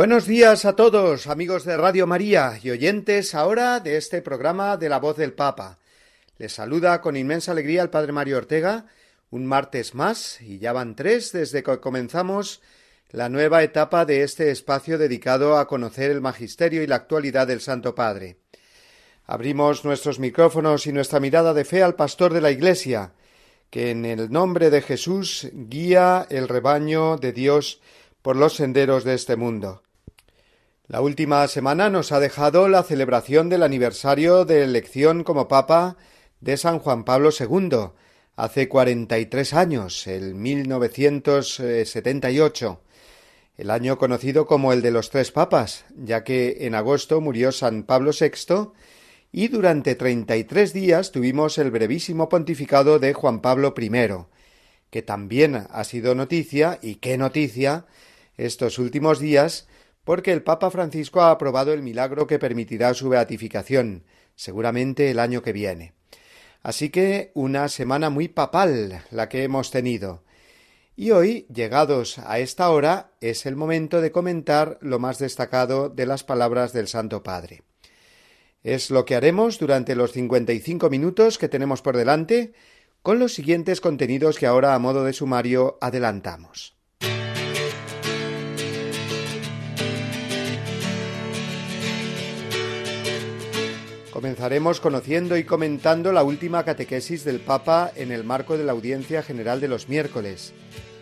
Buenos días a todos, amigos de Radio María y oyentes ahora de este programa de la voz del Papa. Les saluda con inmensa alegría el Padre Mario Ortega, un martes más, y ya van tres desde que comenzamos la nueva etapa de este espacio dedicado a conocer el magisterio y la actualidad del Santo Padre. Abrimos nuestros micrófonos y nuestra mirada de fe al pastor de la Iglesia, que en el nombre de Jesús guía el rebaño de Dios por los senderos de este mundo. La última semana nos ha dejado la celebración del aniversario de elección como Papa de San Juan Pablo II, hace cuarenta y tres años, el 1978, el año conocido como el de los tres papas, ya que en agosto murió San Pablo VI y durante treinta y tres días tuvimos el brevísimo pontificado de Juan Pablo I, que también ha sido noticia, y qué noticia, estos últimos días, porque el Papa Francisco ha aprobado el milagro que permitirá su beatificación, seguramente el año que viene. Así que una semana muy papal la que hemos tenido. Y hoy, llegados a esta hora, es el momento de comentar lo más destacado de las palabras del Santo Padre. Es lo que haremos durante los cincuenta y cinco minutos que tenemos por delante, con los siguientes contenidos que ahora a modo de sumario adelantamos. Comenzaremos conociendo y comentando la última catequesis del Papa en el marco de la audiencia general de los miércoles.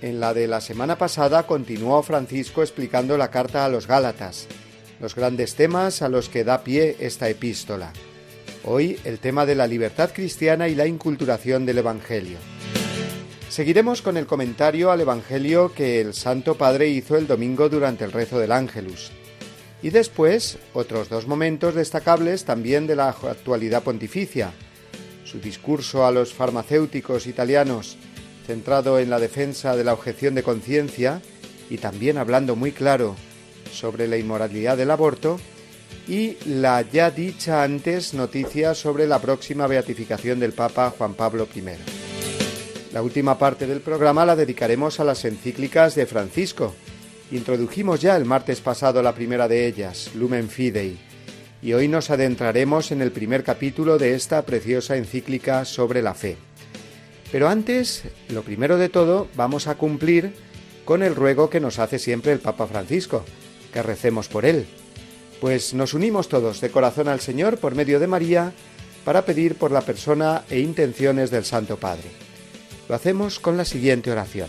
En la de la semana pasada continuó Francisco explicando la carta a los Gálatas, los grandes temas a los que da pie esta epístola. Hoy el tema de la libertad cristiana y la inculturación del Evangelio. Seguiremos con el comentario al Evangelio que el Santo Padre hizo el domingo durante el rezo del Ángelus. Y después, otros dos momentos destacables también de la actualidad pontificia. Su discurso a los farmacéuticos italianos, centrado en la defensa de la objeción de conciencia y también hablando muy claro sobre la inmoralidad del aborto, y la ya dicha antes noticia sobre la próxima beatificación del Papa Juan Pablo I. La última parte del programa la dedicaremos a las encíclicas de Francisco, Introdujimos ya el martes pasado la primera de ellas, Lumen Fidei, y hoy nos adentraremos en el primer capítulo de esta preciosa encíclica sobre la fe. Pero antes, lo primero de todo, vamos a cumplir con el ruego que nos hace siempre el Papa Francisco, que recemos por él. Pues nos unimos todos de corazón al Señor por medio de María para pedir por la persona e intenciones del Santo Padre. Lo hacemos con la siguiente oración.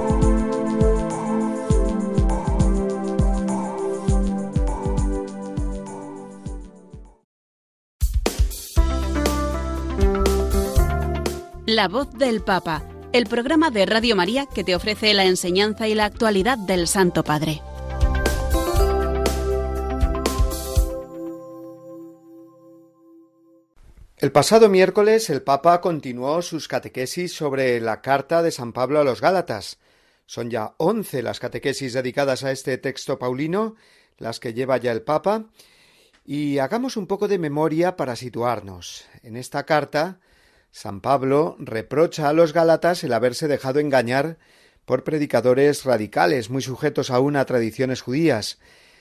La voz del Papa, el programa de Radio María que te ofrece la enseñanza y la actualidad del Santo Padre. El pasado miércoles el Papa continuó sus catequesis sobre la carta de San Pablo a los Gálatas. Son ya once las catequesis dedicadas a este texto paulino, las que lleva ya el Papa, y hagamos un poco de memoria para situarnos. En esta carta, San Pablo reprocha a los Gálatas el haberse dejado engañar por predicadores radicales muy sujetos aún a tradiciones judías,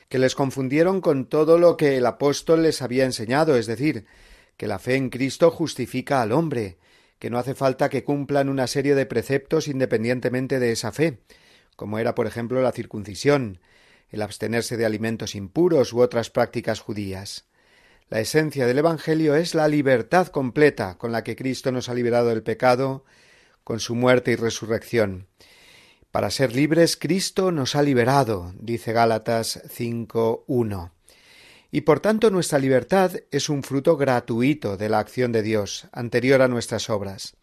que les confundieron con todo lo que el apóstol les había enseñado, es decir, que la fe en Cristo justifica al hombre, que no hace falta que cumplan una serie de preceptos independientemente de esa fe, como era por ejemplo la circuncisión, el abstenerse de alimentos impuros u otras prácticas judías. La esencia del Evangelio es la libertad completa con la que Cristo nos ha liberado del pecado con su muerte y resurrección. Para ser libres, Cristo nos ha liberado, dice Gálatas 5.1. Y por tanto nuestra libertad es un fruto gratuito de la acción de Dios, anterior a nuestras obras.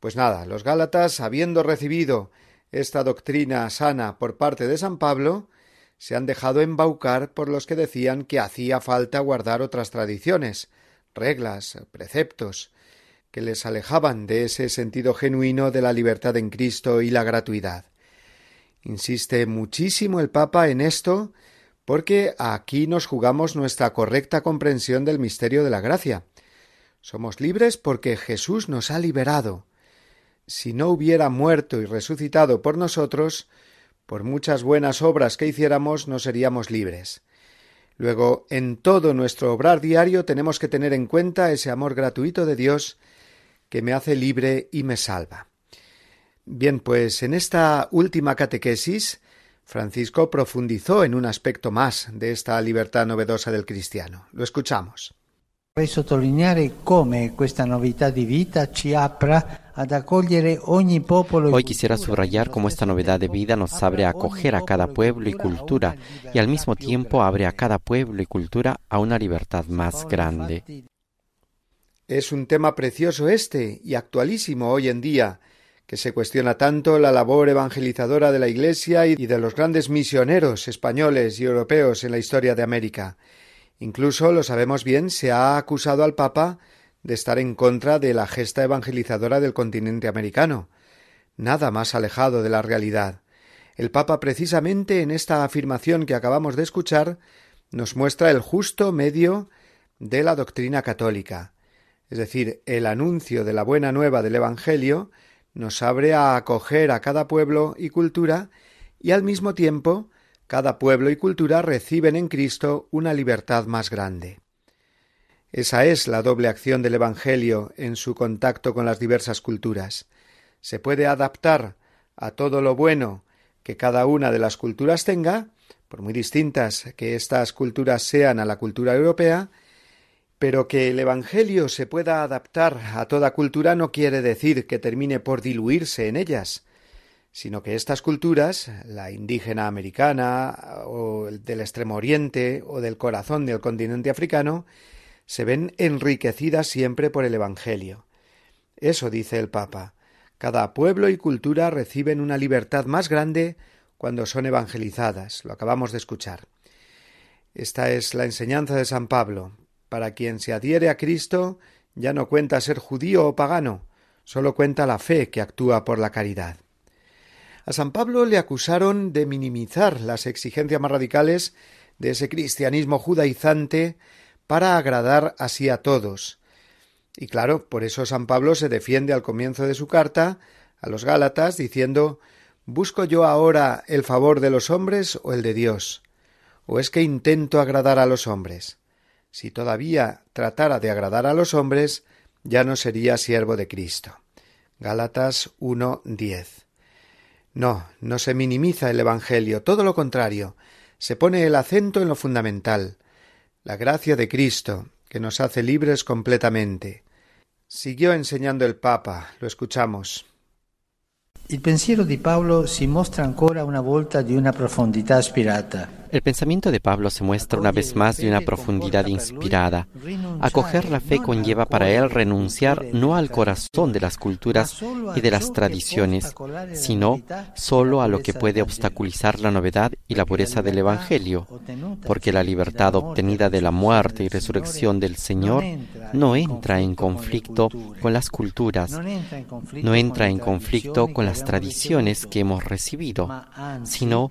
Pues nada, los Gálatas, habiendo recibido esta doctrina sana por parte de San Pablo, se han dejado embaucar por los que decían que hacía falta guardar otras tradiciones, reglas, preceptos, que les alejaban de ese sentido genuino de la libertad en Cristo y la gratuidad. Insiste muchísimo el Papa en esto porque aquí nos jugamos nuestra correcta comprensión del misterio de la gracia. Somos libres porque Jesús nos ha liberado. Si no hubiera muerto y resucitado por nosotros, por muchas buenas obras que hiciéramos no seríamos libres. Luego, en todo nuestro obrar diario tenemos que tener en cuenta ese amor gratuito de Dios que me hace libre y me salva. Bien, pues en esta última catequesis, Francisco profundizó en un aspecto más de esta libertad novedosa del cristiano. Lo escuchamos. Hoy quisiera subrayar cómo esta novedad de vida nos abre a acoger a cada pueblo y cultura y al mismo tiempo abre a cada pueblo y cultura a una libertad más grande. Es un tema precioso este y actualísimo hoy en día, que se cuestiona tanto la labor evangelizadora de la Iglesia y de los grandes misioneros españoles y europeos en la historia de América. Incluso, lo sabemos bien, se ha acusado al Papa de estar en contra de la gesta evangelizadora del continente americano. Nada más alejado de la realidad. El Papa precisamente en esta afirmación que acabamos de escuchar nos muestra el justo medio de la doctrina católica. Es decir, el anuncio de la buena nueva del Evangelio nos abre a acoger a cada pueblo y cultura y al mismo tiempo cada pueblo y cultura reciben en Cristo una libertad más grande. Esa es la doble acción del Evangelio en su contacto con las diversas culturas. Se puede adaptar a todo lo bueno que cada una de las culturas tenga, por muy distintas que estas culturas sean a la cultura europea, pero que el Evangelio se pueda adaptar a toda cultura no quiere decir que termine por diluirse en ellas, sino que estas culturas, la indígena americana o del extremo oriente o del corazón del continente africano, se ven enriquecidas siempre por el Evangelio. Eso dice el Papa. Cada pueblo y cultura reciben una libertad más grande cuando son evangelizadas. Lo acabamos de escuchar. Esta es la enseñanza de San Pablo. Para quien se adhiere a Cristo, ya no cuenta ser judío o pagano, solo cuenta la fe que actúa por la caridad. A San Pablo le acusaron de minimizar las exigencias más radicales de ese cristianismo judaizante para agradar así a todos. Y claro, por eso San Pablo se defiende al comienzo de su carta a los Gálatas diciendo ¿Busco yo ahora el favor de los hombres o el de Dios? ¿O es que intento agradar a los hombres? Si todavía tratara de agradar a los hombres, ya no sería siervo de Cristo. Gálatas 1.10 no, no se minimiza el Evangelio, todo lo contrario, se pone el acento en lo fundamental, la gracia de Cristo, que nos hace libres completamente. Siguió enseñando el Papa, lo escuchamos. Il pensiero di Paolo si mostra ancora una volta di una profondità aspirata. El pensamiento de Pablo se muestra una vez más de una profundidad inspirada. Acoger la fe conlleva para él renunciar no al corazón de las culturas y de las tradiciones, sino solo a lo que puede obstaculizar la novedad y la pureza del Evangelio, porque la libertad obtenida de la muerte y resurrección del Señor no entra en conflicto con las culturas, no entra en conflicto con las tradiciones que hemos recibido, sino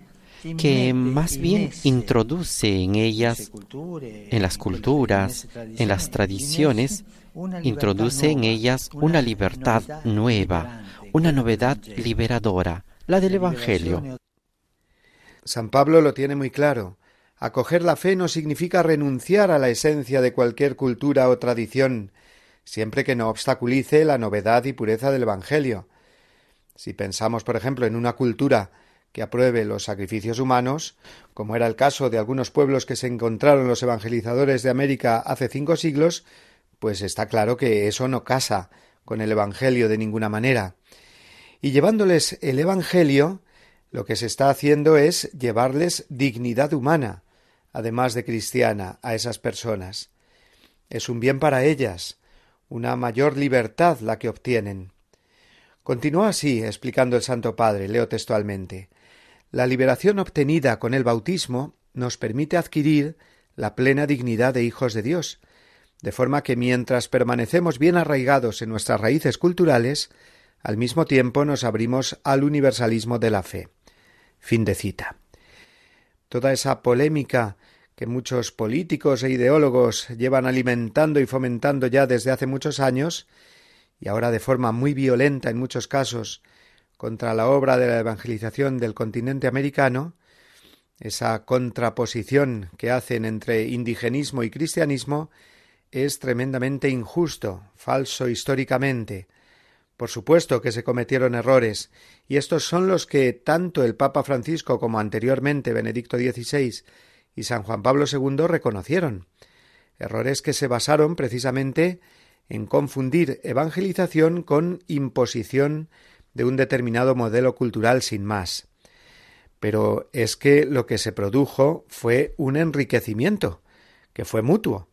que más bien introduce en ellas, en las culturas, en las tradiciones, introduce en ellas una libertad nueva, una novedad liberadora, la del Evangelio. San Pablo lo tiene muy claro. Acoger la fe no significa renunciar a la esencia de cualquier cultura o tradición, siempre que no obstaculice la novedad y pureza del Evangelio. Si pensamos, por ejemplo, en una cultura que apruebe los sacrificios humanos, como era el caso de algunos pueblos que se encontraron los evangelizadores de América hace cinco siglos, pues está claro que eso no casa con el Evangelio de ninguna manera. Y llevándoles el Evangelio, lo que se está haciendo es llevarles dignidad humana, además de cristiana, a esas personas. Es un bien para ellas, una mayor libertad la que obtienen. Continúa así explicando el Santo Padre, leo textualmente. La liberación obtenida con el bautismo nos permite adquirir la plena dignidad de hijos de Dios, de forma que mientras permanecemos bien arraigados en nuestras raíces culturales, al mismo tiempo nos abrimos al universalismo de la fe. Fin de cita. Toda esa polémica que muchos políticos e ideólogos llevan alimentando y fomentando ya desde hace muchos años y ahora de forma muy violenta en muchos casos contra la obra de la evangelización del continente americano, esa contraposición que hacen entre indigenismo y cristianismo es tremendamente injusto, falso históricamente. Por supuesto que se cometieron errores, y estos son los que tanto el Papa Francisco como anteriormente Benedicto XVI y San Juan Pablo II reconocieron. Errores que se basaron precisamente en confundir evangelización con imposición de un determinado modelo cultural sin más. Pero es que lo que se produjo fue un enriquecimiento, que fue mutuo,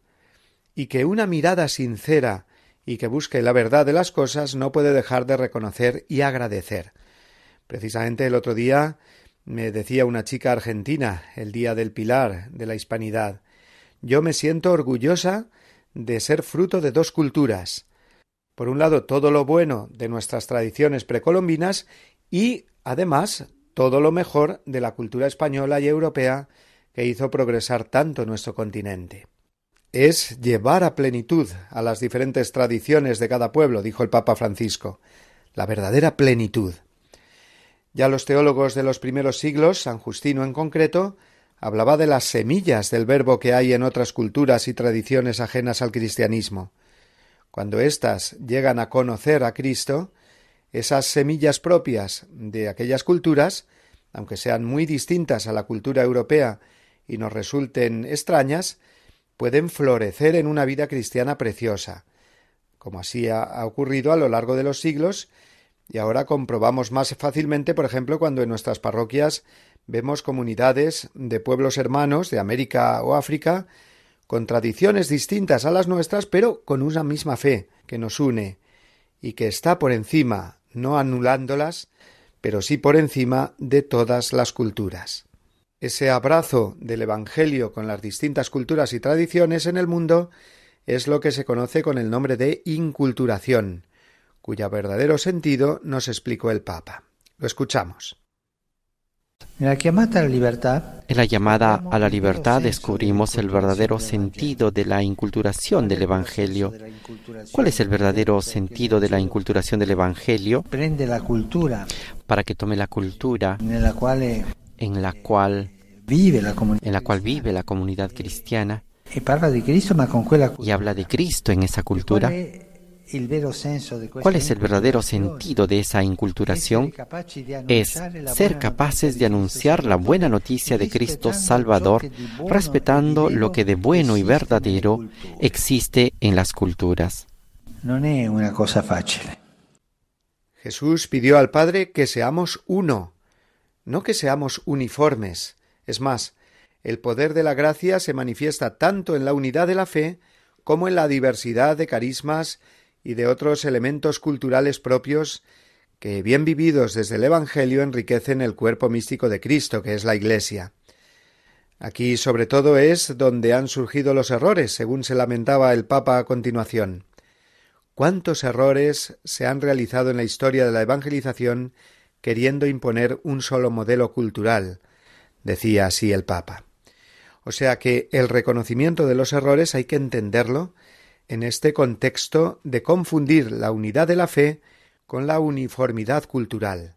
y que una mirada sincera y que busque la verdad de las cosas no puede dejar de reconocer y agradecer. Precisamente el otro día me decía una chica argentina, el día del pilar de la hispanidad, yo me siento orgullosa de ser fruto de dos culturas. Por un lado, todo lo bueno de nuestras tradiciones precolombinas y, además, todo lo mejor de la cultura española y europea que hizo progresar tanto nuestro continente. Es llevar a plenitud a las diferentes tradiciones de cada pueblo, dijo el Papa Francisco, la verdadera plenitud. Ya los teólogos de los primeros siglos, San Justino en concreto, hablaba de las semillas del verbo que hay en otras culturas y tradiciones ajenas al cristianismo. Cuando éstas llegan a conocer a Cristo, esas semillas propias de aquellas culturas, aunque sean muy distintas a la cultura europea y nos resulten extrañas, pueden florecer en una vida cristiana preciosa, como así ha ocurrido a lo largo de los siglos, y ahora comprobamos más fácilmente, por ejemplo, cuando en nuestras parroquias vemos comunidades de pueblos hermanos de América o África con tradiciones distintas a las nuestras, pero con una misma fe que nos une y que está por encima, no anulándolas, pero sí por encima de todas las culturas. Ese abrazo del Evangelio con las distintas culturas y tradiciones en el mundo es lo que se conoce con el nombre de inculturación, cuya verdadero sentido nos explicó el Papa. Lo escuchamos. En la llamada a la libertad descubrimos el verdadero sentido de la inculturación del Evangelio. ¿Cuál es el verdadero sentido de la inculturación. del Evangelio? Para que tome la cultura en la cual vive la, en la, cual vive la comunidad cristiana. Y habla de Cristo en esa cultura ¿Cuál es el verdadero sentido de esa inculturación? Es ser capaces de anunciar la buena noticia de Cristo Salvador, respetando lo que de bueno y verdadero existe en las culturas. No es una cosa fácil. Jesús pidió al Padre que seamos uno, no que seamos uniformes. Es más, el poder de la gracia se manifiesta tanto en la unidad de la fe como en la diversidad de carismas y de otros elementos culturales propios que, bien vividos desde el Evangelio, enriquecen el cuerpo místico de Cristo, que es la Iglesia. Aquí sobre todo es donde han surgido los errores, según se lamentaba el Papa a continuación. ¿Cuántos errores se han realizado en la historia de la evangelización queriendo imponer un solo modelo cultural? decía así el Papa. O sea que el reconocimiento de los errores hay que entenderlo en este contexto de confundir la unidad de la fe con la uniformidad cultural.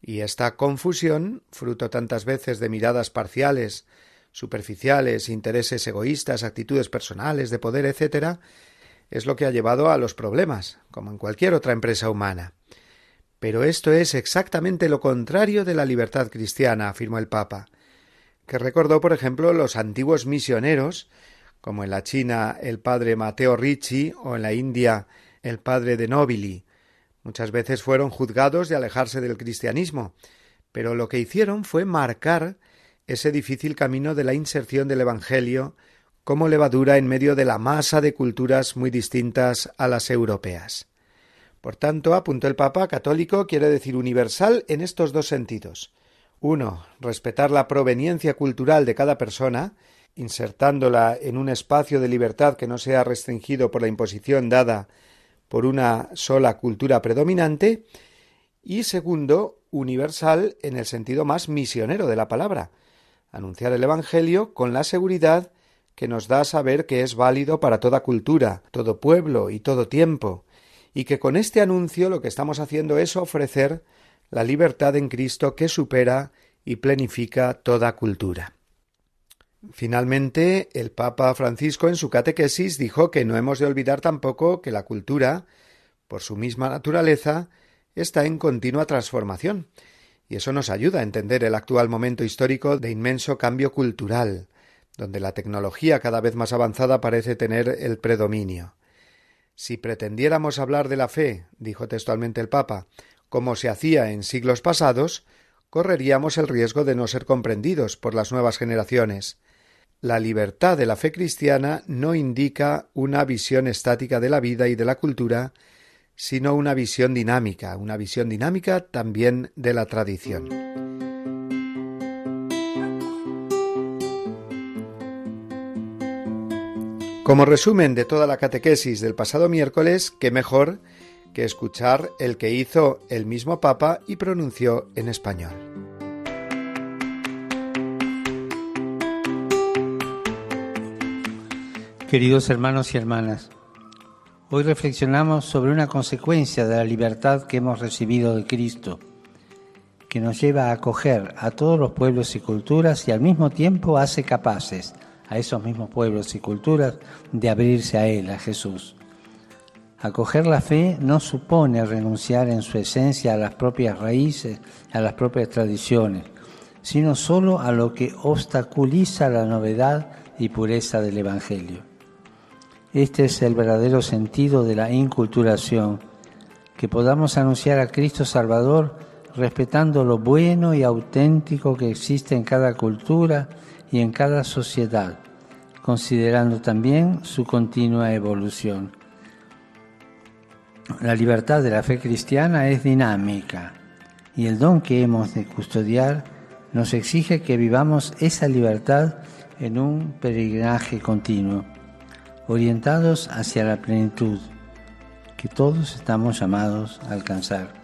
Y esta confusión, fruto tantas veces de miradas parciales, superficiales, intereses egoístas, actitudes personales, de poder, etc., es lo que ha llevado a los problemas, como en cualquier otra empresa humana. Pero esto es exactamente lo contrario de la libertad cristiana, afirmó el Papa, que recordó, por ejemplo, los antiguos misioneros, como en la China el padre Mateo Ricci o en la India el padre de Nobili. Muchas veces fueron juzgados de alejarse del cristianismo, pero lo que hicieron fue marcar ese difícil camino de la inserción del Evangelio como levadura en medio de la masa de culturas muy distintas a las europeas. Por tanto, apuntó el Papa, católico quiere decir universal en estos dos sentidos. Uno, respetar la proveniencia cultural de cada persona, insertándola en un espacio de libertad que no sea restringido por la imposición dada por una sola cultura predominante, y segundo, universal en el sentido más misionero de la palabra, anunciar el Evangelio con la seguridad que nos da saber que es válido para toda cultura, todo pueblo y todo tiempo, y que con este anuncio lo que estamos haciendo es ofrecer la libertad en Cristo que supera y plenifica toda cultura. Finalmente, el Papa Francisco en su catequesis dijo que no hemos de olvidar tampoco que la cultura, por su misma naturaleza, está en continua transformación, y eso nos ayuda a entender el actual momento histórico de inmenso cambio cultural, donde la tecnología cada vez más avanzada parece tener el predominio. Si pretendiéramos hablar de la fe, dijo textualmente el Papa, como se hacía en siglos pasados, correríamos el riesgo de no ser comprendidos por las nuevas generaciones. La libertad de la fe cristiana no indica una visión estática de la vida y de la cultura, sino una visión dinámica, una visión dinámica también de la tradición. Como resumen de toda la catequesis del pasado miércoles, qué mejor que escuchar el que hizo el mismo Papa y pronunció en español. Queridos hermanos y hermanas, Hoy reflexionamos sobre una consecuencia de la libertad que hemos recibido de Cristo, que nos lleva a acoger a todos los pueblos y culturas y al mismo tiempo hace capaces a esos mismos pueblos y culturas de abrirse a Él, a Jesús. Acoger la fe no supone renunciar en su esencia a las propias raíces, a las propias tradiciones, sino solo a lo que obstaculiza la novedad y pureza del Evangelio. Este es el verdadero sentido de la inculturación, que podamos anunciar a Cristo Salvador respetando lo bueno y auténtico que existe en cada cultura y en cada sociedad, considerando también su continua evolución. La libertad de la fe cristiana es dinámica y el don que hemos de custodiar nos exige que vivamos esa libertad en un peregrinaje continuo orientados hacia la plenitud que todos estamos llamados a alcanzar.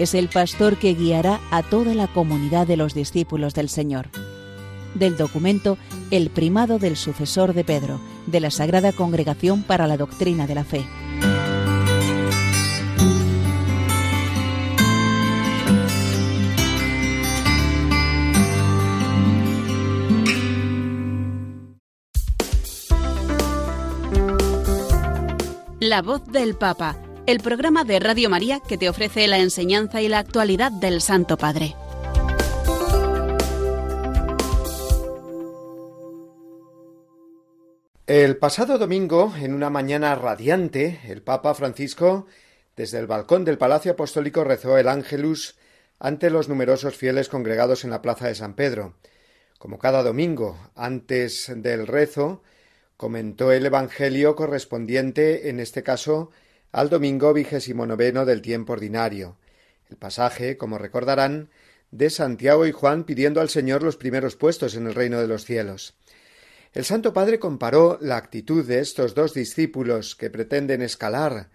es el pastor que guiará a toda la comunidad de los discípulos del Señor. Del documento El primado del sucesor de Pedro, de la Sagrada Congregación para la Doctrina de la Fe. La voz del Papa el programa de Radio María que te ofrece la enseñanza y la actualidad del Santo Padre. El pasado domingo, en una mañana radiante, el Papa Francisco, desde el balcón del Palacio Apostólico, rezó el Ángelus ante los numerosos fieles congregados en la Plaza de San Pedro. Como cada domingo, antes del rezo, comentó el Evangelio correspondiente, en este caso, al domingo vigésimo noveno del tiempo ordinario. El pasaje, como recordarán, de Santiago y Juan pidiendo al Señor los primeros puestos en el reino de los cielos. El Santo Padre comparó la actitud de estos dos discípulos que pretenden escalar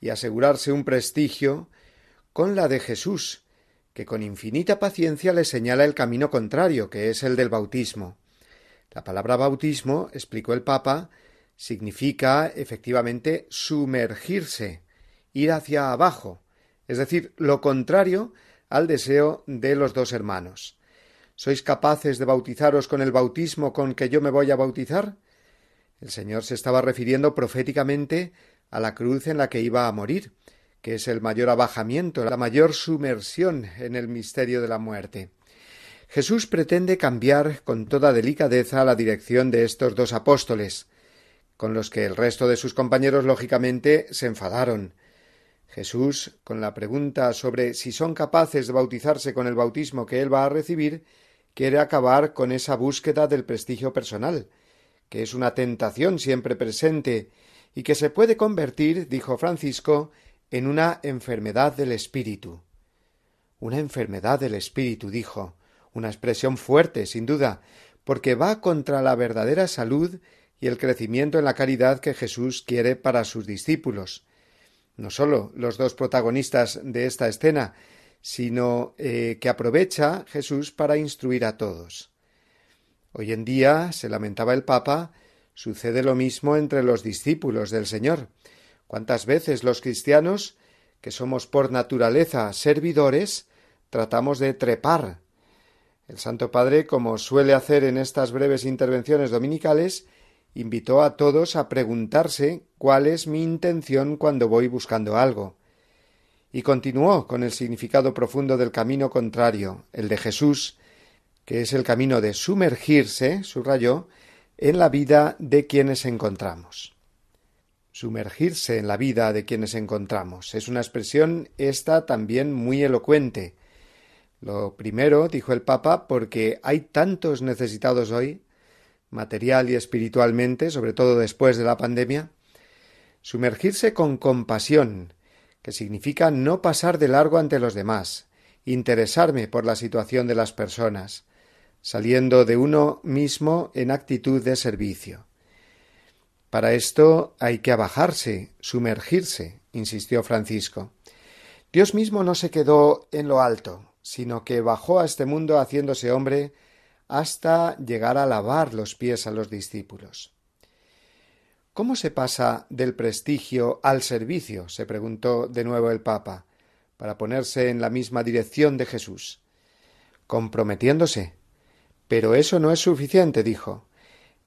y asegurarse un prestigio con la de Jesús, que con infinita paciencia le señala el camino contrario, que es el del bautismo. La palabra bautismo, explicó el Papa, significa efectivamente sumergirse, ir hacia abajo, es decir, lo contrario al deseo de los dos hermanos. ¿Sois capaces de bautizaros con el bautismo con que yo me voy a bautizar? El Señor se estaba refiriendo proféticamente a la cruz en la que iba a morir, que es el mayor abajamiento, la mayor sumersión en el misterio de la muerte. Jesús pretende cambiar con toda delicadeza la dirección de estos dos apóstoles, con los que el resto de sus compañeros lógicamente se enfadaron. Jesús, con la pregunta sobre si son capaces de bautizarse con el bautismo que él va a recibir, quiere acabar con esa búsqueda del prestigio personal, que es una tentación siempre presente y que se puede convertir, dijo Francisco, en una enfermedad del espíritu. Una enfermedad del espíritu, dijo, una expresión fuerte, sin duda, porque va contra la verdadera salud y el crecimiento en la caridad que Jesús quiere para sus discípulos. No sólo los dos protagonistas de esta escena, sino eh, que aprovecha Jesús para instruir a todos. Hoy en día, se lamentaba el Papa, sucede lo mismo entre los discípulos del Señor. ¿Cuántas veces los cristianos, que somos por naturaleza servidores, tratamos de trepar? El Santo Padre, como suele hacer en estas breves intervenciones dominicales, invitó a todos a preguntarse cuál es mi intención cuando voy buscando algo. Y continuó con el significado profundo del camino contrario, el de Jesús, que es el camino de sumergirse, subrayó, en la vida de quienes encontramos. Sumergirse en la vida de quienes encontramos. Es una expresión esta también muy elocuente. Lo primero, dijo el Papa, porque hay tantos necesitados hoy, material y espiritualmente, sobre todo después de la pandemia, sumergirse con compasión, que significa no pasar de largo ante los demás, interesarme por la situación de las personas, saliendo de uno mismo en actitud de servicio. Para esto hay que abajarse, sumergirse, insistió Francisco. Dios mismo no se quedó en lo alto, sino que bajó a este mundo haciéndose hombre hasta llegar a lavar los pies a los discípulos. ¿Cómo se pasa del prestigio al servicio? se preguntó de nuevo el Papa, para ponerse en la misma dirección de Jesús. Comprometiéndose. Pero eso no es suficiente, dijo.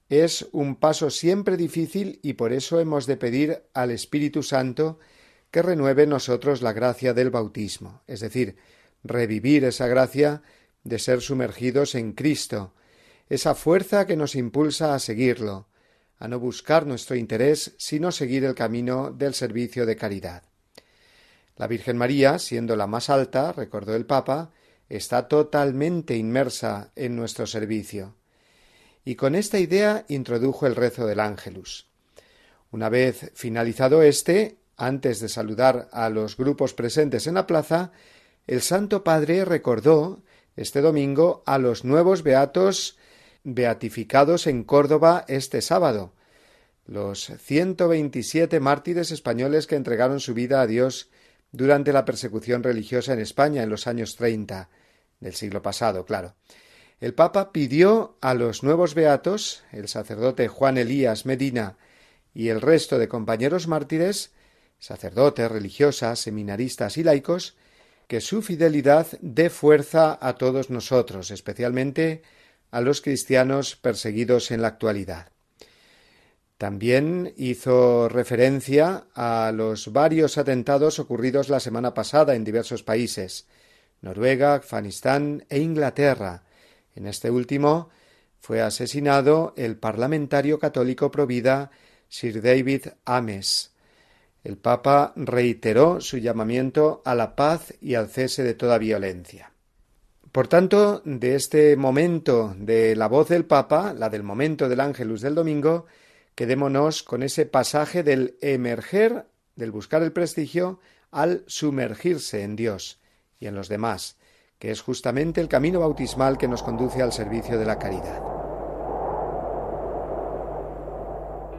Es un paso siempre difícil y por eso hemos de pedir al Espíritu Santo que renueve nosotros la gracia del bautismo, es decir, revivir esa gracia de ser sumergidos en Cristo, esa fuerza que nos impulsa a seguirlo, a no buscar nuestro interés, sino seguir el camino del servicio de caridad. La Virgen María, siendo la más alta, recordó el Papa, está totalmente inmersa en nuestro servicio. Y con esta idea introdujo el rezo del Ángelus. Una vez finalizado este, antes de saludar a los grupos presentes en la plaza, el Santo Padre recordó este domingo a los nuevos beatos beatificados en Córdoba este sábado, los 127 mártires españoles que entregaron su vida a Dios durante la persecución religiosa en España en los años 30 del siglo pasado, claro. El Papa pidió a los nuevos beatos, el sacerdote Juan Elías Medina y el resto de compañeros mártires, sacerdotes, religiosas, seminaristas y laicos, que su fidelidad dé fuerza a todos nosotros, especialmente a los cristianos perseguidos en la actualidad. También hizo referencia a los varios atentados ocurridos la semana pasada en diversos países Noruega, Afganistán e Inglaterra. En este último fue asesinado el parlamentario católico provida Sir David Ames. El Papa reiteró su llamamiento a la paz y al cese de toda violencia. Por tanto, de este momento de la voz del Papa, la del momento del Ángelus del domingo, quedémonos con ese pasaje del emerger, del buscar el prestigio, al sumergirse en Dios y en los demás, que es justamente el camino bautismal que nos conduce al servicio de la caridad.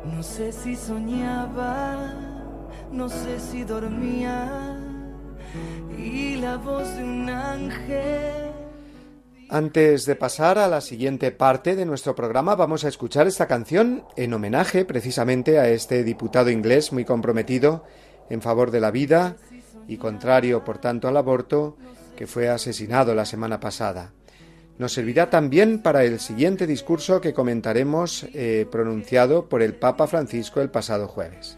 No sé si soñaba, no sé si dormía, y la voz de un ángel. Antes de pasar a la siguiente parte de nuestro programa, vamos a escuchar esta canción en homenaje precisamente a este diputado inglés muy comprometido en favor de la vida y contrario, por tanto, al aborto, que fue asesinado la semana pasada. Nos servirá también para el siguiente discurso que comentaremos eh, pronunciado por el Papa Francisco el pasado jueves.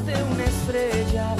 Búscate una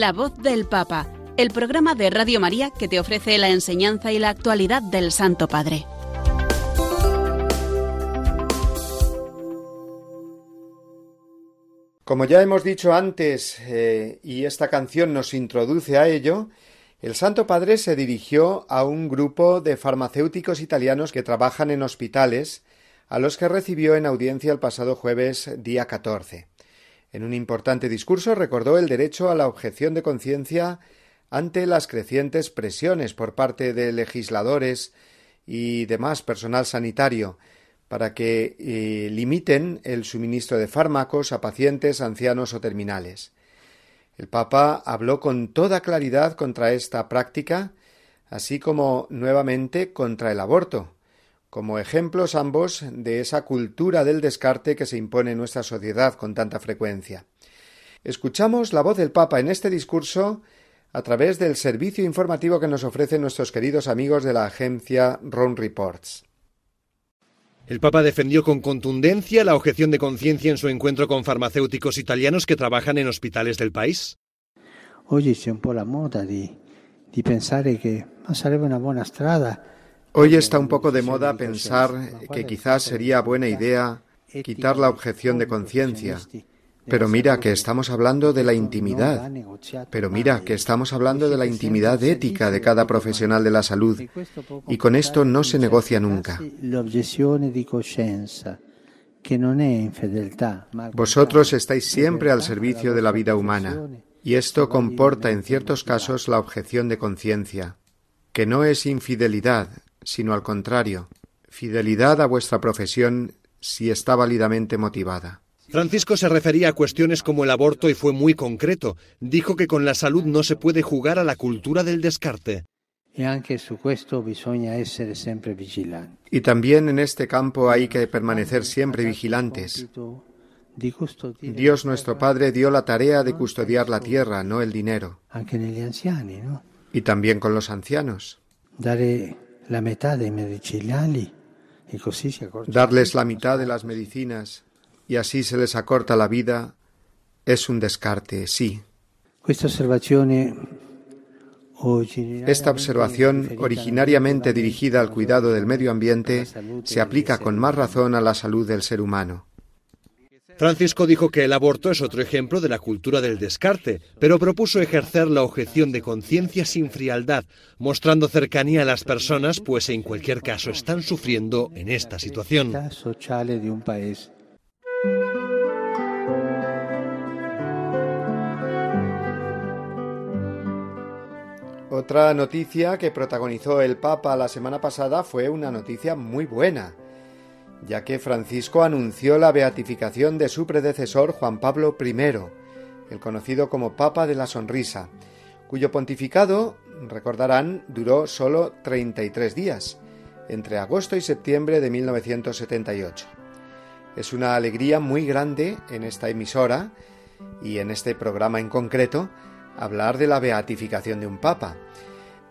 La voz del Papa, el programa de Radio María que te ofrece la enseñanza y la actualidad del Santo Padre. Como ya hemos dicho antes, eh, y esta canción nos introduce a ello, el Santo Padre se dirigió a un grupo de farmacéuticos italianos que trabajan en hospitales, a los que recibió en audiencia el pasado jueves día 14. En un importante discurso recordó el derecho a la objeción de conciencia ante las crecientes presiones por parte de legisladores y demás personal sanitario para que eh, limiten el suministro de fármacos a pacientes ancianos o terminales. El Papa habló con toda claridad contra esta práctica, así como nuevamente contra el aborto, como ejemplos ambos de esa cultura del descarte que se impone en nuestra sociedad con tanta frecuencia. Escuchamos la voz del Papa en este discurso a través del servicio informativo que nos ofrecen nuestros queridos amigos de la agencia Ron Reports. El Papa defendió con contundencia la objeción de conciencia en su encuentro con farmacéuticos italianos que trabajan en hospitales del país. Hoy un po' la moda di, di pensare che sarebbe una buona strada Hoy está un poco de moda pensar que quizás sería buena idea quitar la objeción de conciencia. Pero mira que estamos hablando de la intimidad. Pero mira que estamos hablando de la intimidad ética de cada profesional de la salud. Y con esto no se negocia nunca. Vosotros estáis siempre al servicio de la vida humana. Y esto comporta en ciertos casos la objeción de conciencia, que no es infidelidad, sino al contrario, fidelidad a vuestra profesión si está válidamente motivada. Francisco se refería a cuestiones como el aborto y fue muy concreto. Dijo que con la salud no se puede jugar a la cultura del descarte. Y también en este campo hay que permanecer siempre vigilantes. Dios nuestro Padre dio la tarea de custodiar la tierra, no el dinero. Y también con los ancianos. Darles la mitad de las medicinas y así se les acorta la vida es un descarte, sí. Esta observación, originariamente dirigida al cuidado del medio ambiente, se aplica con más razón a la salud del ser humano. Francisco dijo que el aborto es otro ejemplo de la cultura del descarte, pero propuso ejercer la objeción de conciencia sin frialdad, mostrando cercanía a las personas, pues en cualquier caso están sufriendo en esta situación. Otra noticia que protagonizó el Papa la semana pasada fue una noticia muy buena ya que Francisco anunció la beatificación de su predecesor Juan Pablo I, el conocido como Papa de la Sonrisa, cuyo pontificado, recordarán, duró solo 33 días, entre agosto y septiembre de 1978. Es una alegría muy grande en esta emisora y en este programa en concreto hablar de la beatificación de un papa.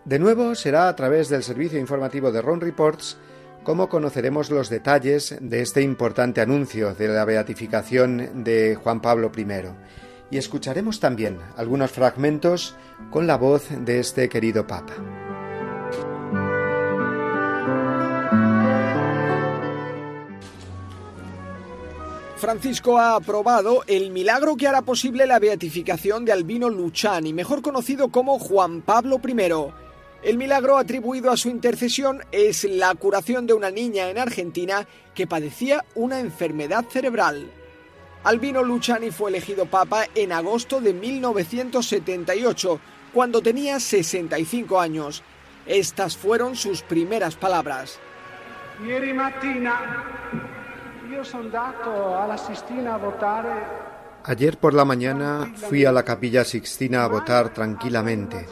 De nuevo será a través del servicio informativo de Ron Reports cómo conoceremos los detalles de este importante anuncio de la beatificación de Juan Pablo I. Y escucharemos también algunos fragmentos con la voz de este querido Papa. Francisco ha aprobado el milagro que hará posible la beatificación de Albino Luciani, mejor conocido como Juan Pablo I el milagro atribuido a su intercesión es la curación de una niña en Argentina que padecía una enfermedad cerebral. Albino Luciani fue elegido papa en agosto de 1978, cuando tenía 65 años. Estas fueron sus primeras palabras. Ieri mattina io sono andato alla Sistina a votare Ayer por la mañana fui a la capilla Sixtina a votar tranquilamente.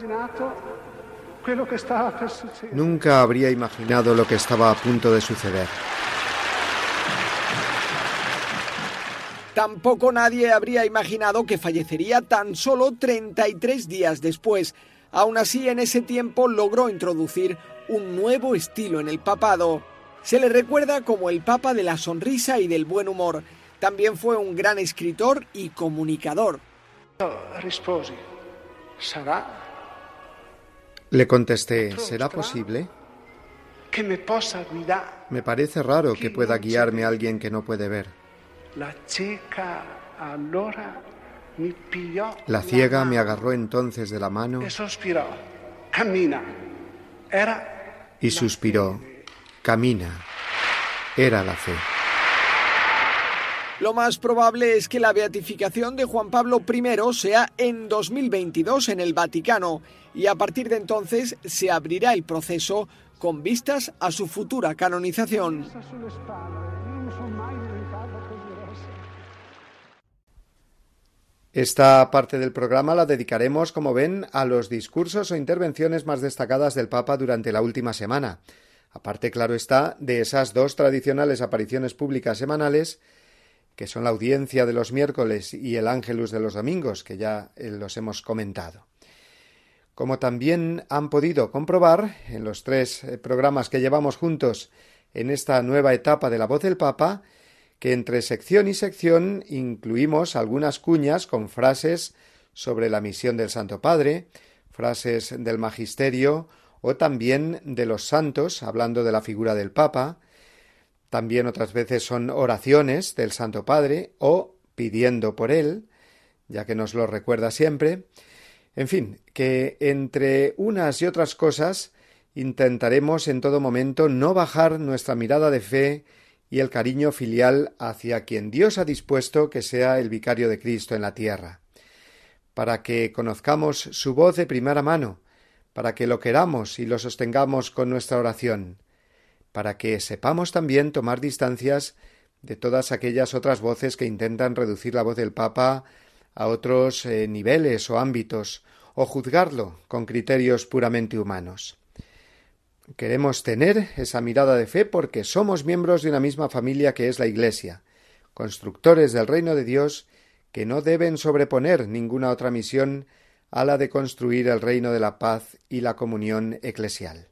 Nunca habría imaginado lo que estaba a punto de suceder. Tampoco nadie habría imaginado que fallecería tan solo 33 días después. Aún así, en ese tiempo logró introducir un nuevo estilo en el papado. Se le recuerda como el papa de la sonrisa y del buen humor. También fue un gran escritor y comunicador. Le contesté, ¿será posible? Me parece raro que pueda guiarme alguien que no puede ver. La ciega me agarró entonces de la mano y suspiró, camina. Era la fe. Lo más probable es que la beatificación de Juan Pablo I sea en 2022 en el Vaticano y a partir de entonces se abrirá el proceso con vistas a su futura canonización. Esta parte del programa la dedicaremos, como ven, a los discursos o intervenciones más destacadas del Papa durante la última semana. Aparte, claro está, de esas dos tradicionales apariciones públicas semanales que son la audiencia de los miércoles y el ángelus de los domingos, que ya eh, los hemos comentado. Como también han podido comprobar en los tres eh, programas que llevamos juntos en esta nueva etapa de la voz del Papa, que entre sección y sección incluimos algunas cuñas con frases sobre la misión del Santo Padre, frases del Magisterio o también de los santos, hablando de la figura del Papa, también otras veces son oraciones del Santo Padre o pidiendo por él, ya que nos lo recuerda siempre. En fin, que entre unas y otras cosas intentaremos en todo momento no bajar nuestra mirada de fe y el cariño filial hacia quien Dios ha dispuesto que sea el vicario de Cristo en la tierra, para que conozcamos su voz de primera mano, para que lo queramos y lo sostengamos con nuestra oración, para que sepamos también tomar distancias de todas aquellas otras voces que intentan reducir la voz del Papa a otros eh, niveles o ámbitos, o juzgarlo con criterios puramente humanos. Queremos tener esa mirada de fe porque somos miembros de una misma familia que es la Iglesia, constructores del reino de Dios que no deben sobreponer ninguna otra misión a la de construir el reino de la paz y la comunión eclesial.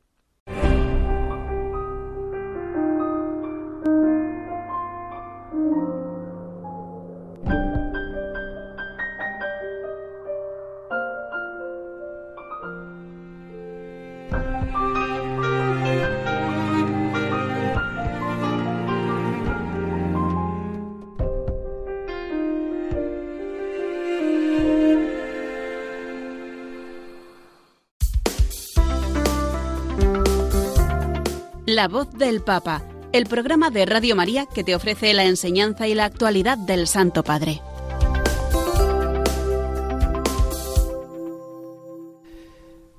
La voz del Papa, el programa de Radio María que te ofrece la enseñanza y la actualidad del Santo Padre.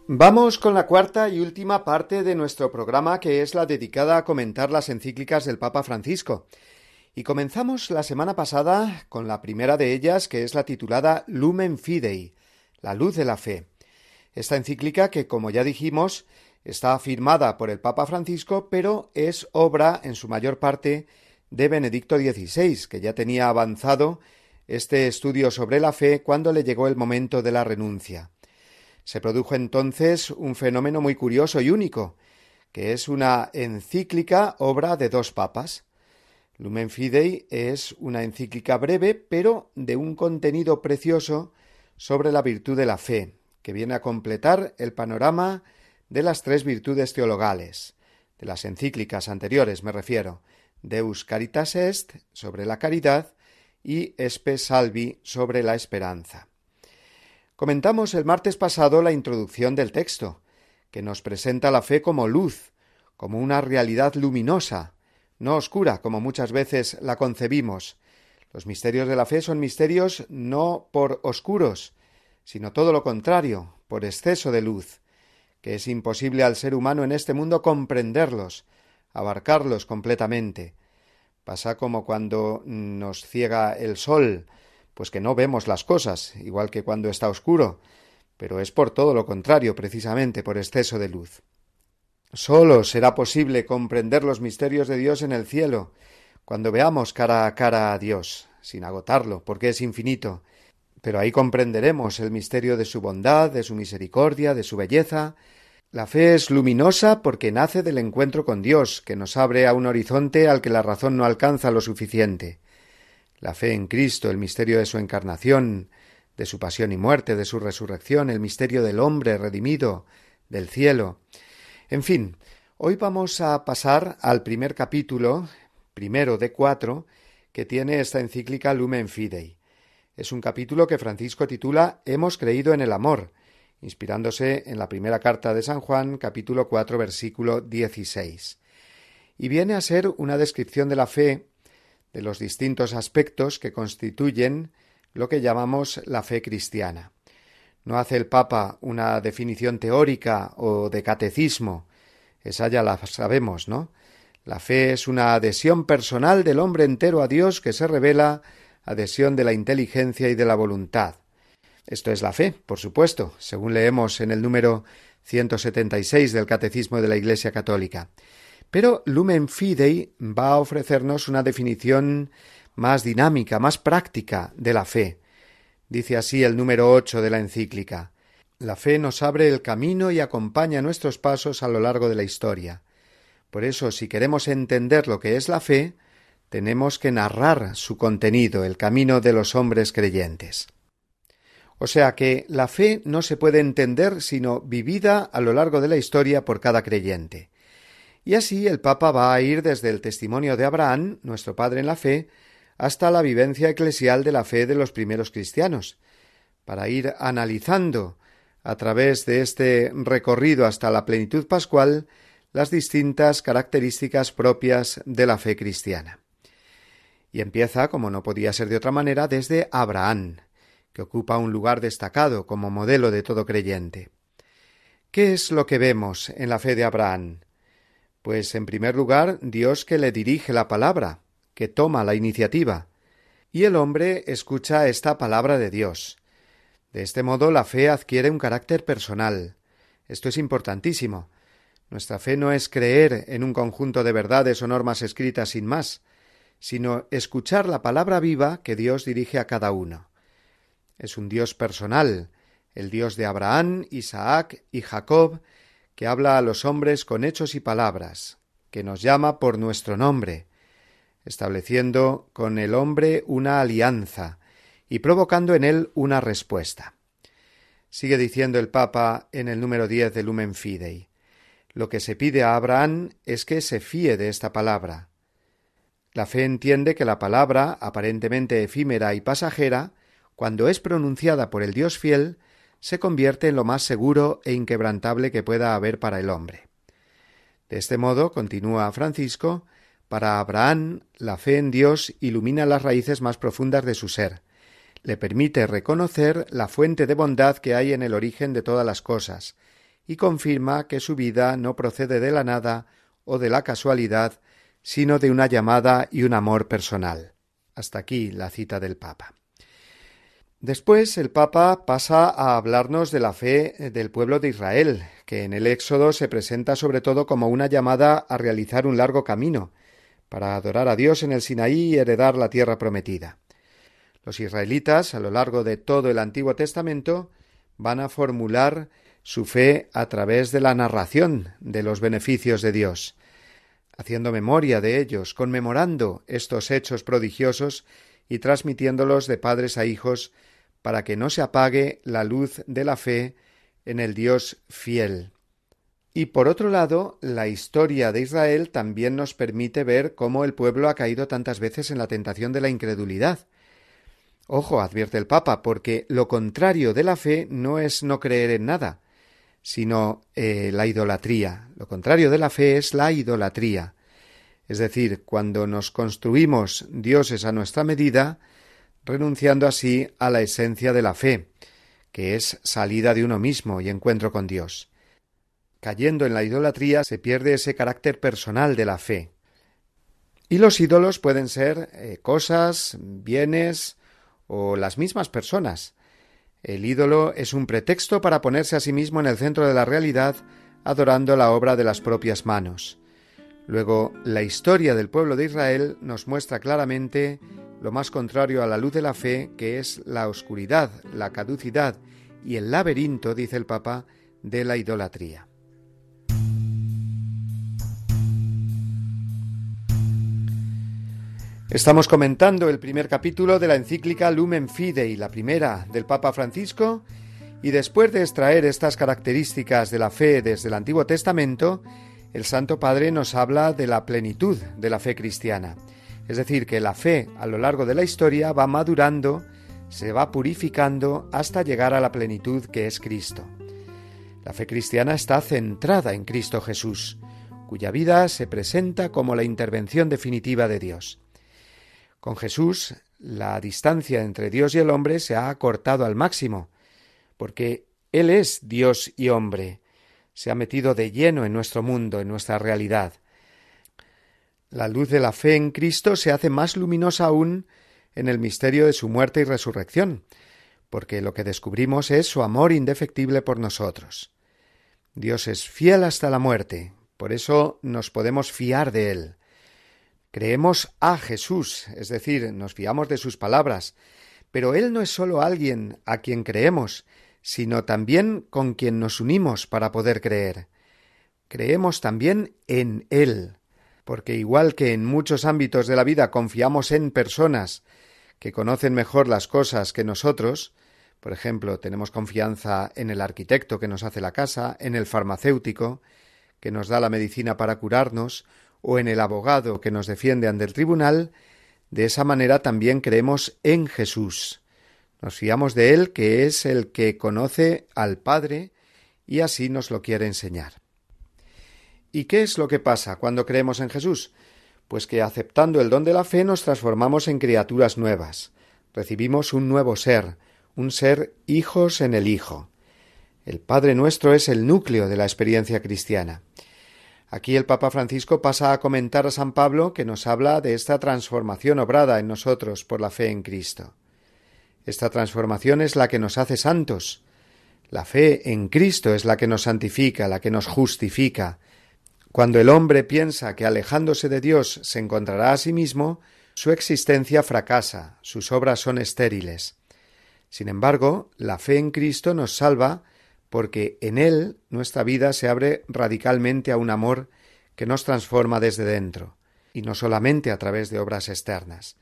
Vamos con la cuarta y última parte de nuestro programa que es la dedicada a comentar las encíclicas del Papa Francisco. Y comenzamos la semana pasada con la primera de ellas que es la titulada Lumen Fidei, la luz de la fe. Esta encíclica que, como ya dijimos, Está firmada por el Papa Francisco, pero es obra, en su mayor parte, de Benedicto XVI, que ya tenía avanzado este estudio sobre la fe cuando le llegó el momento de la renuncia. Se produjo entonces un fenómeno muy curioso y único, que es una encíclica obra de dos papas. Lumen Fidei es una encíclica breve, pero de un contenido precioso sobre la virtud de la fe, que viene a completar el panorama de las tres virtudes teologales, de las encíclicas anteriores me refiero, Deus Caritas Est sobre la caridad y Espe Salvi sobre la esperanza. Comentamos el martes pasado la introducción del texto, que nos presenta la fe como luz, como una realidad luminosa, no oscura como muchas veces la concebimos. Los misterios de la fe son misterios no por oscuros, sino todo lo contrario, por exceso de luz, que es imposible al ser humano en este mundo comprenderlos, abarcarlos completamente. Pasa como cuando nos ciega el sol, pues que no vemos las cosas, igual que cuando está oscuro, pero es por todo lo contrario, precisamente por exceso de luz. Solo será posible comprender los misterios de Dios en el cielo, cuando veamos cara a cara a Dios, sin agotarlo, porque es infinito, pero ahí comprenderemos el misterio de su bondad, de su misericordia, de su belleza. La fe es luminosa porque nace del encuentro con Dios, que nos abre a un horizonte al que la razón no alcanza lo suficiente. La fe en Cristo, el misterio de su encarnación, de su pasión y muerte, de su resurrección, el misterio del hombre redimido, del cielo. En fin, hoy vamos a pasar al primer capítulo, primero de cuatro, que tiene esta encíclica Lumen Fidei. Es un capítulo que Francisco titula Hemos creído en el amor, inspirándose en la primera carta de San Juan, capítulo 4, versículo 16. Y viene a ser una descripción de la fe, de los distintos aspectos que constituyen lo que llamamos la fe cristiana. No hace el Papa una definición teórica o de catecismo, esa ya la sabemos, ¿no? La fe es una adhesión personal del hombre entero a Dios que se revela adhesión de la inteligencia y de la voluntad. Esto es la fe, por supuesto, según leemos en el número 176 del Catecismo de la Iglesia Católica. Pero Lumen Fidei va a ofrecernos una definición más dinámica, más práctica de la fe. Dice así el número 8 de la encíclica. La fe nos abre el camino y acompaña nuestros pasos a lo largo de la historia. Por eso, si queremos entender lo que es la fe, tenemos que narrar su contenido, el camino de los hombres creyentes. O sea que la fe no se puede entender sino vivida a lo largo de la historia por cada creyente. Y así el Papa va a ir desde el testimonio de Abraham, nuestro padre en la fe, hasta la vivencia eclesial de la fe de los primeros cristianos, para ir analizando a través de este recorrido hasta la plenitud pascual las distintas características propias de la fe cristiana. Y empieza, como no podía ser de otra manera, desde Abraham, que ocupa un lugar destacado como modelo de todo creyente. ¿Qué es lo que vemos en la fe de Abraham? Pues, en primer lugar, Dios que le dirige la palabra, que toma la iniciativa, y el hombre escucha esta palabra de Dios. De este modo la fe adquiere un carácter personal. Esto es importantísimo. Nuestra fe no es creer en un conjunto de verdades o normas escritas sin más, sino escuchar la palabra viva que Dios dirige a cada uno. Es un Dios personal, el Dios de Abraham, Isaac y Jacob, que habla a los hombres con hechos y palabras, que nos llama por nuestro nombre, estableciendo con el hombre una alianza y provocando en él una respuesta. Sigue diciendo el Papa en el número diez de Lumen Fidei. Lo que se pide a Abraham es que se fíe de esta palabra, la fe entiende que la palabra, aparentemente efímera y pasajera, cuando es pronunciada por el Dios fiel, se convierte en lo más seguro e inquebrantable que pueda haber para el hombre. De este modo, continúa Francisco, para Abraham la fe en Dios ilumina las raíces más profundas de su ser, le permite reconocer la fuente de bondad que hay en el origen de todas las cosas, y confirma que su vida no procede de la nada o de la casualidad, sino de una llamada y un amor personal. Hasta aquí la cita del Papa. Después el Papa pasa a hablarnos de la fe del pueblo de Israel, que en el Éxodo se presenta sobre todo como una llamada a realizar un largo camino, para adorar a Dios en el Sinaí y heredar la tierra prometida. Los israelitas, a lo largo de todo el Antiguo Testamento, van a formular su fe a través de la narración de los beneficios de Dios, haciendo memoria de ellos, conmemorando estos hechos prodigiosos y transmitiéndolos de padres a hijos para que no se apague la luz de la fe en el Dios fiel. Y por otro lado, la historia de Israel también nos permite ver cómo el pueblo ha caído tantas veces en la tentación de la incredulidad. Ojo, advierte el Papa, porque lo contrario de la fe no es no creer en nada, sino eh, la idolatría. Lo contrario de la fe es la idolatría. Es decir, cuando nos construimos dioses a nuestra medida, renunciando así a la esencia de la fe, que es salida de uno mismo y encuentro con Dios. Cayendo en la idolatría se pierde ese carácter personal de la fe. Y los ídolos pueden ser eh, cosas, bienes o las mismas personas. El ídolo es un pretexto para ponerse a sí mismo en el centro de la realidad, adorando la obra de las propias manos. Luego, la historia del pueblo de Israel nos muestra claramente lo más contrario a la luz de la fe, que es la oscuridad, la caducidad y el laberinto, dice el Papa, de la idolatría. Estamos comentando el primer capítulo de la encíclica Lumen Fidei, la primera del Papa Francisco, y después de extraer estas características de la fe desde el Antiguo Testamento, el Santo Padre nos habla de la plenitud de la fe cristiana. Es decir, que la fe a lo largo de la historia va madurando, se va purificando hasta llegar a la plenitud que es Cristo. La fe cristiana está centrada en Cristo Jesús, cuya vida se presenta como la intervención definitiva de Dios. Con Jesús, la distancia entre Dios y el hombre se ha acortado al máximo, porque Él es Dios y hombre, se ha metido de lleno en nuestro mundo, en nuestra realidad. La luz de la fe en Cristo se hace más luminosa aún en el misterio de su muerte y resurrección, porque lo que descubrimos es su amor indefectible por nosotros. Dios es fiel hasta la muerte, por eso nos podemos fiar de Él. Creemos a Jesús, es decir, nos fiamos de sus palabras, pero Él no es sólo alguien a quien creemos, sino también con quien nos unimos para poder creer. Creemos también en Él, porque igual que en muchos ámbitos de la vida confiamos en personas que conocen mejor las cosas que nosotros, por ejemplo, tenemos confianza en el arquitecto que nos hace la casa, en el farmacéutico, que nos da la medicina para curarnos, o en el abogado que nos defiende ante el tribunal, de esa manera también creemos en Jesús. Nos fiamos de Él, que es el que conoce al Padre, y así nos lo quiere enseñar. ¿Y qué es lo que pasa cuando creemos en Jesús? Pues que aceptando el don de la fe nos transformamos en criaturas nuevas. Recibimos un nuevo ser, un ser hijos en el Hijo. El Padre nuestro es el núcleo de la experiencia cristiana. Aquí el Papa Francisco pasa a comentar a San Pablo que nos habla de esta transformación obrada en nosotros por la fe en Cristo. Esta transformación es la que nos hace santos. La fe en Cristo es la que nos santifica, la que nos justifica. Cuando el hombre piensa que alejándose de Dios se encontrará a sí mismo, su existencia fracasa, sus obras son estériles. Sin embargo, la fe en Cristo nos salva porque en Él nuestra vida se abre radicalmente a un amor que nos transforma desde dentro, y no solamente a través de obras externas.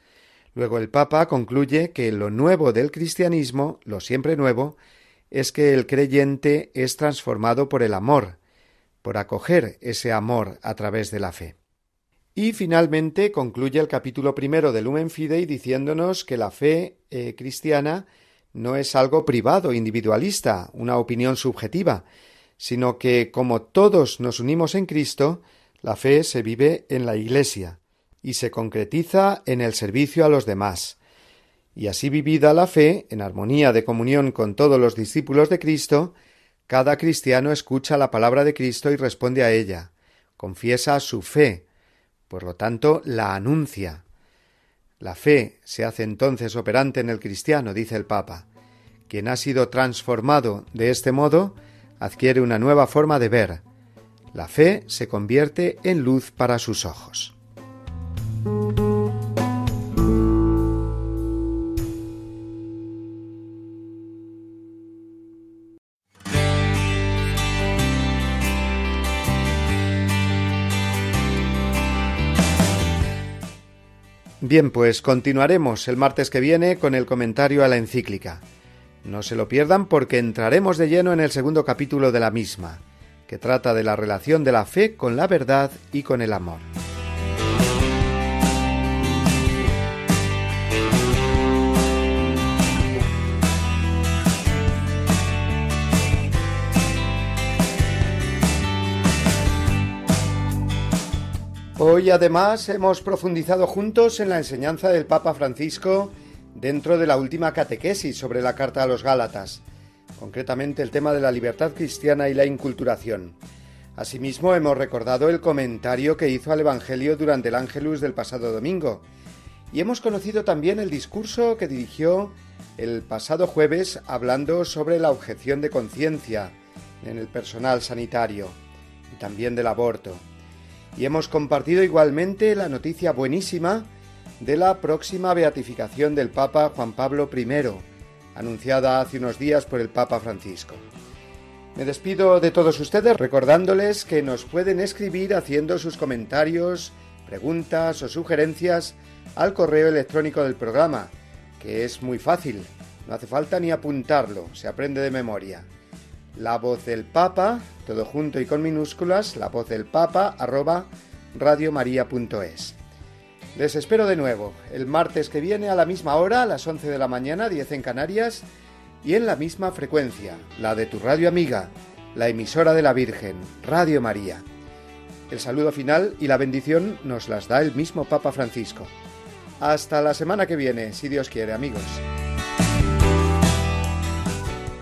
Luego el Papa concluye que lo nuevo del cristianismo, lo siempre nuevo, es que el creyente es transformado por el amor, por acoger ese amor a través de la fe. Y finalmente concluye el capítulo primero del Lumen Fidei diciéndonos que la fe eh, cristiana no es algo privado, individualista, una opinión subjetiva, sino que como todos nos unimos en Cristo, la fe se vive en la Iglesia y se concretiza en el servicio a los demás. Y así vivida la fe, en armonía de comunión con todos los discípulos de Cristo, cada cristiano escucha la palabra de Cristo y responde a ella, confiesa su fe, por lo tanto la anuncia, la fe se hace entonces operante en el cristiano, dice el Papa. Quien ha sido transformado de este modo adquiere una nueva forma de ver. La fe se convierte en luz para sus ojos. Bien, pues continuaremos el martes que viene con el comentario a la encíclica. No se lo pierdan porque entraremos de lleno en el segundo capítulo de la misma, que trata de la relación de la fe con la verdad y con el amor. Hoy además hemos profundizado juntos en la enseñanza del Papa Francisco dentro de la última catequesis sobre la Carta a los Gálatas, concretamente el tema de la libertad cristiana y la inculturación. Asimismo hemos recordado el comentario que hizo al Evangelio durante el Ángelus del pasado domingo Y hemos conocido también el discurso que dirigió el pasado jueves hablando sobre la objeción de conciencia en el personal sanitario y también del aborto. Y hemos compartido igualmente la noticia buenísima de la próxima beatificación del Papa Juan Pablo I, anunciada hace unos días por el Papa Francisco. Me despido de todos ustedes recordándoles que nos pueden escribir haciendo sus comentarios, preguntas o sugerencias al correo electrónico del programa, que es muy fácil, no hace falta ni apuntarlo, se aprende de memoria. La voz del Papa, todo junto y con minúsculas, la voz del Papa arroba radiomaria.es. Les espero de nuevo el martes que viene a la misma hora, a las 11 de la mañana, 10 en Canarias, y en la misma frecuencia, la de tu radio amiga, la emisora de la Virgen, Radio María. El saludo final y la bendición nos las da el mismo Papa Francisco. Hasta la semana que viene, si Dios quiere, amigos.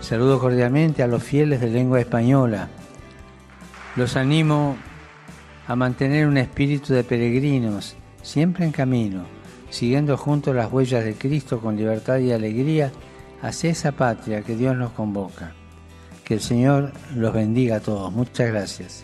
Saludo cordialmente a los fieles de lengua española. Los animo a mantener un espíritu de peregrinos, siempre en camino, siguiendo juntos las huellas de Cristo con libertad y alegría hacia esa patria que Dios nos convoca. Que el Señor los bendiga a todos. Muchas gracias.